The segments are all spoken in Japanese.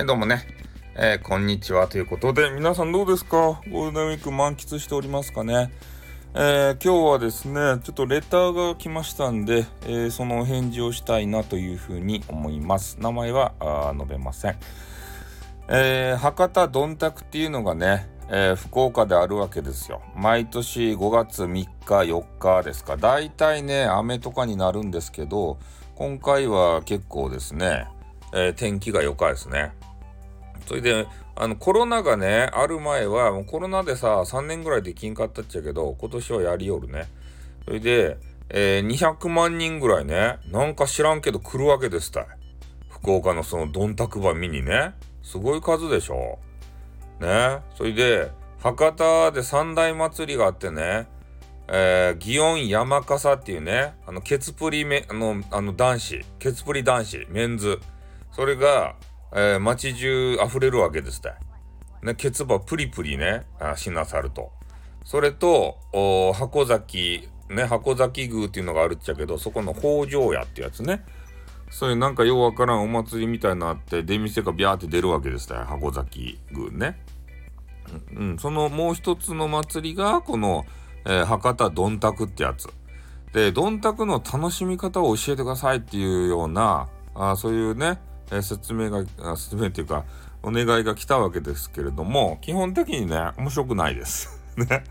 はい、どうもね。えー、こんにちはということで、皆さんどうですか？ゴールデンウィーク満喫しておりますかね？えー、今日はですね、ちょっとレターが来ましたんで、えー、そのお返事をしたいなというふうに思います。名前は述べません。えー、博多どんたくっていうのがね、えー、福岡であるわけですよ。毎年5月3日、4日ですか。大体ね、雨とかになるんですけど、今回は結構ですね、えー、天気が良かですね。それで、あの、コロナがね、ある前は、もうコロナでさ、3年ぐらいできんかったっちゃけど、今年はやりよるね。それで、えー、200万人ぐらいね、なんか知らんけど来るわけですたい。福岡のそのどんたくば見にね。すごい数でしょ。ね。それで、博多で三大祭りがあってね、えー、祇園山笠っていうね、あの、ケツプリめ、あの、あの男子、ケツプリ男子、メンズ。それが、えー、街中溢れるわけです。ね、ケツバプリプリね、あしなさると。それと、箱崎、ね、箱崎宮っていうのがあるっちゃけど、そこの北条屋ってやつね。そういうなんかようわからんお祭りみたいなあって、出店がビャーって出るわけですた箱崎宮ね。うん、そのもう一つの祭りが、この、えー、博多どんたくってやつ。で、どんたくの楽しみ方を教えてくださいっていうような、あそういうね、え、説明が、説明っていうか、お願いが来たわけですけれども、基本的にね、面白くないです。ね。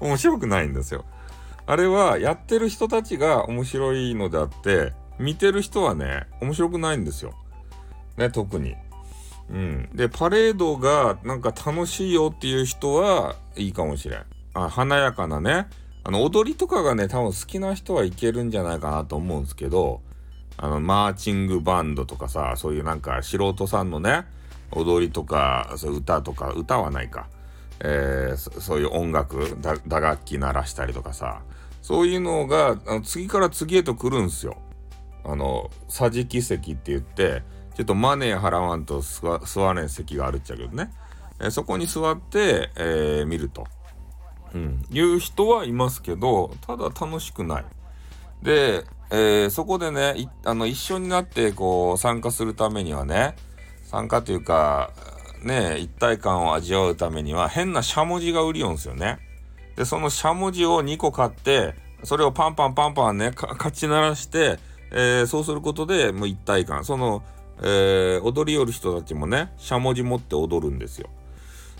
面白くないんですよ。あれは、やってる人たちが面白いのであって、見てる人はね、面白くないんですよ。ね、特に。うん。で、パレードがなんか楽しいよっていう人はいいかもしれん。あ華やかなね。あの、踊りとかがね、多分好きな人はいけるんじゃないかなと思うんですけど、あの、マーチングバンドとかさ、そういうなんか素人さんのね、踊りとか、そう歌とか、歌はないか。えー、そういう音楽打楽器鳴らしたりとかさ、そういうのが、あの次から次へと来るんすよ。あの、桟敷席って言って、ちょっとマネー払わんと座れん席があるっちゃけどね。えー、そこに座って、えー、見ると。うん。いう人はいますけど、ただ楽しくない。で、えー、そこでねあの一緒になってこう参加するためにはね参加というかね一体感を味わうためには変なしゃもじが売りよんすよね。でそのしゃもじを2個買ってそれをパンパンパンパンねかち鳴らして、えー、そうすることでもう一体感その、えー、踊り寄る人たちもねしゃもじ持って踊るんですよ。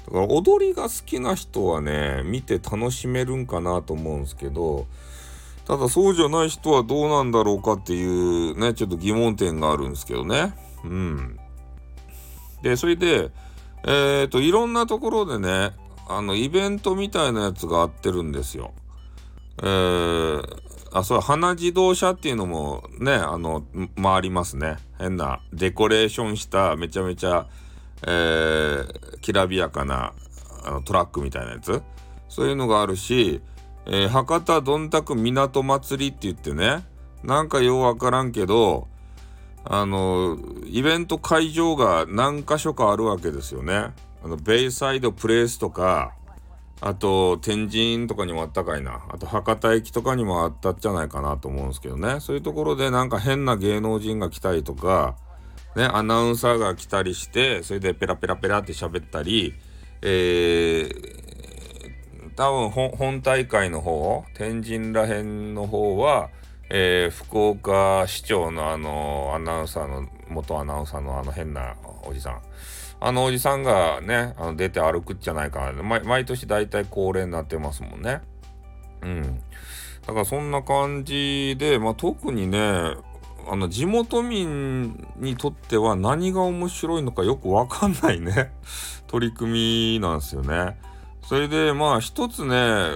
だから踊りが好きな人はね見て楽しめるんかなと思うんですけどただそうじゃない人はどうなんだろうかっていうね、ちょっと疑問点があるんですけどね。うん。で、それで、えっ、ー、と、いろんなところでね、あの、イベントみたいなやつがあってるんですよ。えー、あ、そう、花自動車っていうのもね、あの、回りますね。変な、デコレーションした、めちゃめちゃ、えー、きらびやかなあのトラックみたいなやつ。そういうのがあるし、えー、博多どんたく港祭りって言ってね、なんかようわからんけど、あの、イベント会場が何箇所かあるわけですよね。あの、ベイサイドプレイスとか、あと、天神とかにもあったかいな。あと、博多駅とかにもあったんじゃないかなと思うんですけどね。そういうところでなんか変な芸能人が来たりとか、ね、アナウンサーが来たりして、それでペラペラペラって喋ったり、えー、多分本大会の方、天神らへんの方は、えー、福岡市長のあの、アナウンサーの、元アナウンサーのあの変なおじさん。あのおじさんがね、あの出て歩くんじゃないかな。毎年大体恒例になってますもんね。うん。だからそんな感じで、まあ、特にね、あの地元民にとっては何が面白いのかよくわかんないね取り組みなんですよね。それでまあ一つね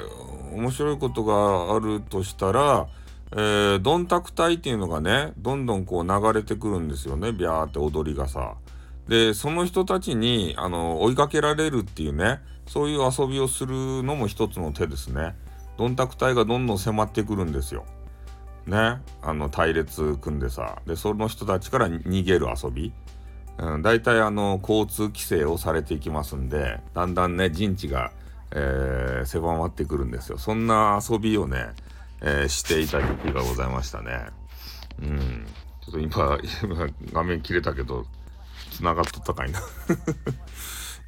面白いことがあるとしたら、えー、ドンタク隊っていうのがねどんどんこう流れてくるんですよねビャーって踊りがさ。でその人たちにあの追いかけられるっていうねそういう遊びをするのも一つの手ですね。ドンタク隊がどんどん迫ってくるんですよ。ねあの隊列組んでさでその人たちから逃げる遊び。うん、大体あの交通規制をされていきますんでだんだんね陣地が、えー、狭まってくるんですよそんな遊びをね、えー、していた時期がございましたねうんちょっと今画面切れたけど繋がっとったかいな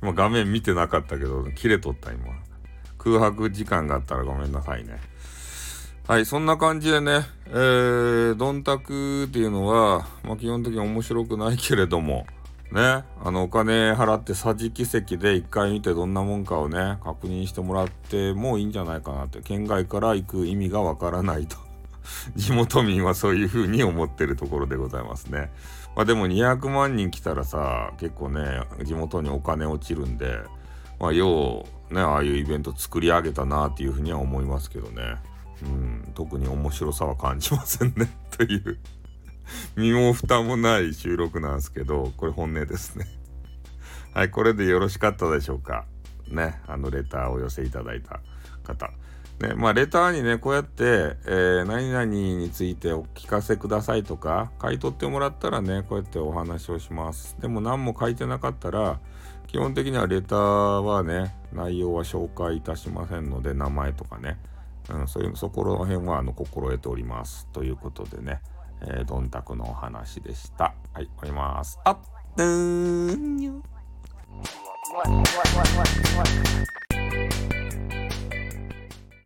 今画面見てなかったけど、切れとった今。空白時間があったらごめんなさいね。はい、そんな感じでね、えー、ドンタクっていうのは、まあ、基本的に面白くないけれども、ね、あの、お金払って桟敷席で一回見てどんなもんかをね、確認してもらってもいいんじゃないかなって、県外から行く意味がわからないと。地元民はそういう風に思ってるところでございますね。まあでも200万人来たらさ、結構ね、地元にお金落ちるんで、まあようね、ああいうイベント作り上げたなっていうふうには思いますけどね。うん、特に面白さは感じませんね という 身も蓋もない収録なんですけど、これ本音ですね はい、これでよろしかったでしょうか。ね、あのレターを寄せいただいた方。ね、まあ、レターにね、こうやって、えー、何々についてお聞かせくださいとか、書い取ってもらったらね、こうやってお話をします。でも何も書いてなかったら、基本的にはレターはね、内容は紹介いたしませんので、名前とかね、うん、そういう、そこら辺は、あの、心得ております。ということでね、えー、どんたくのお話でした。はい、終わります。あっ、ーん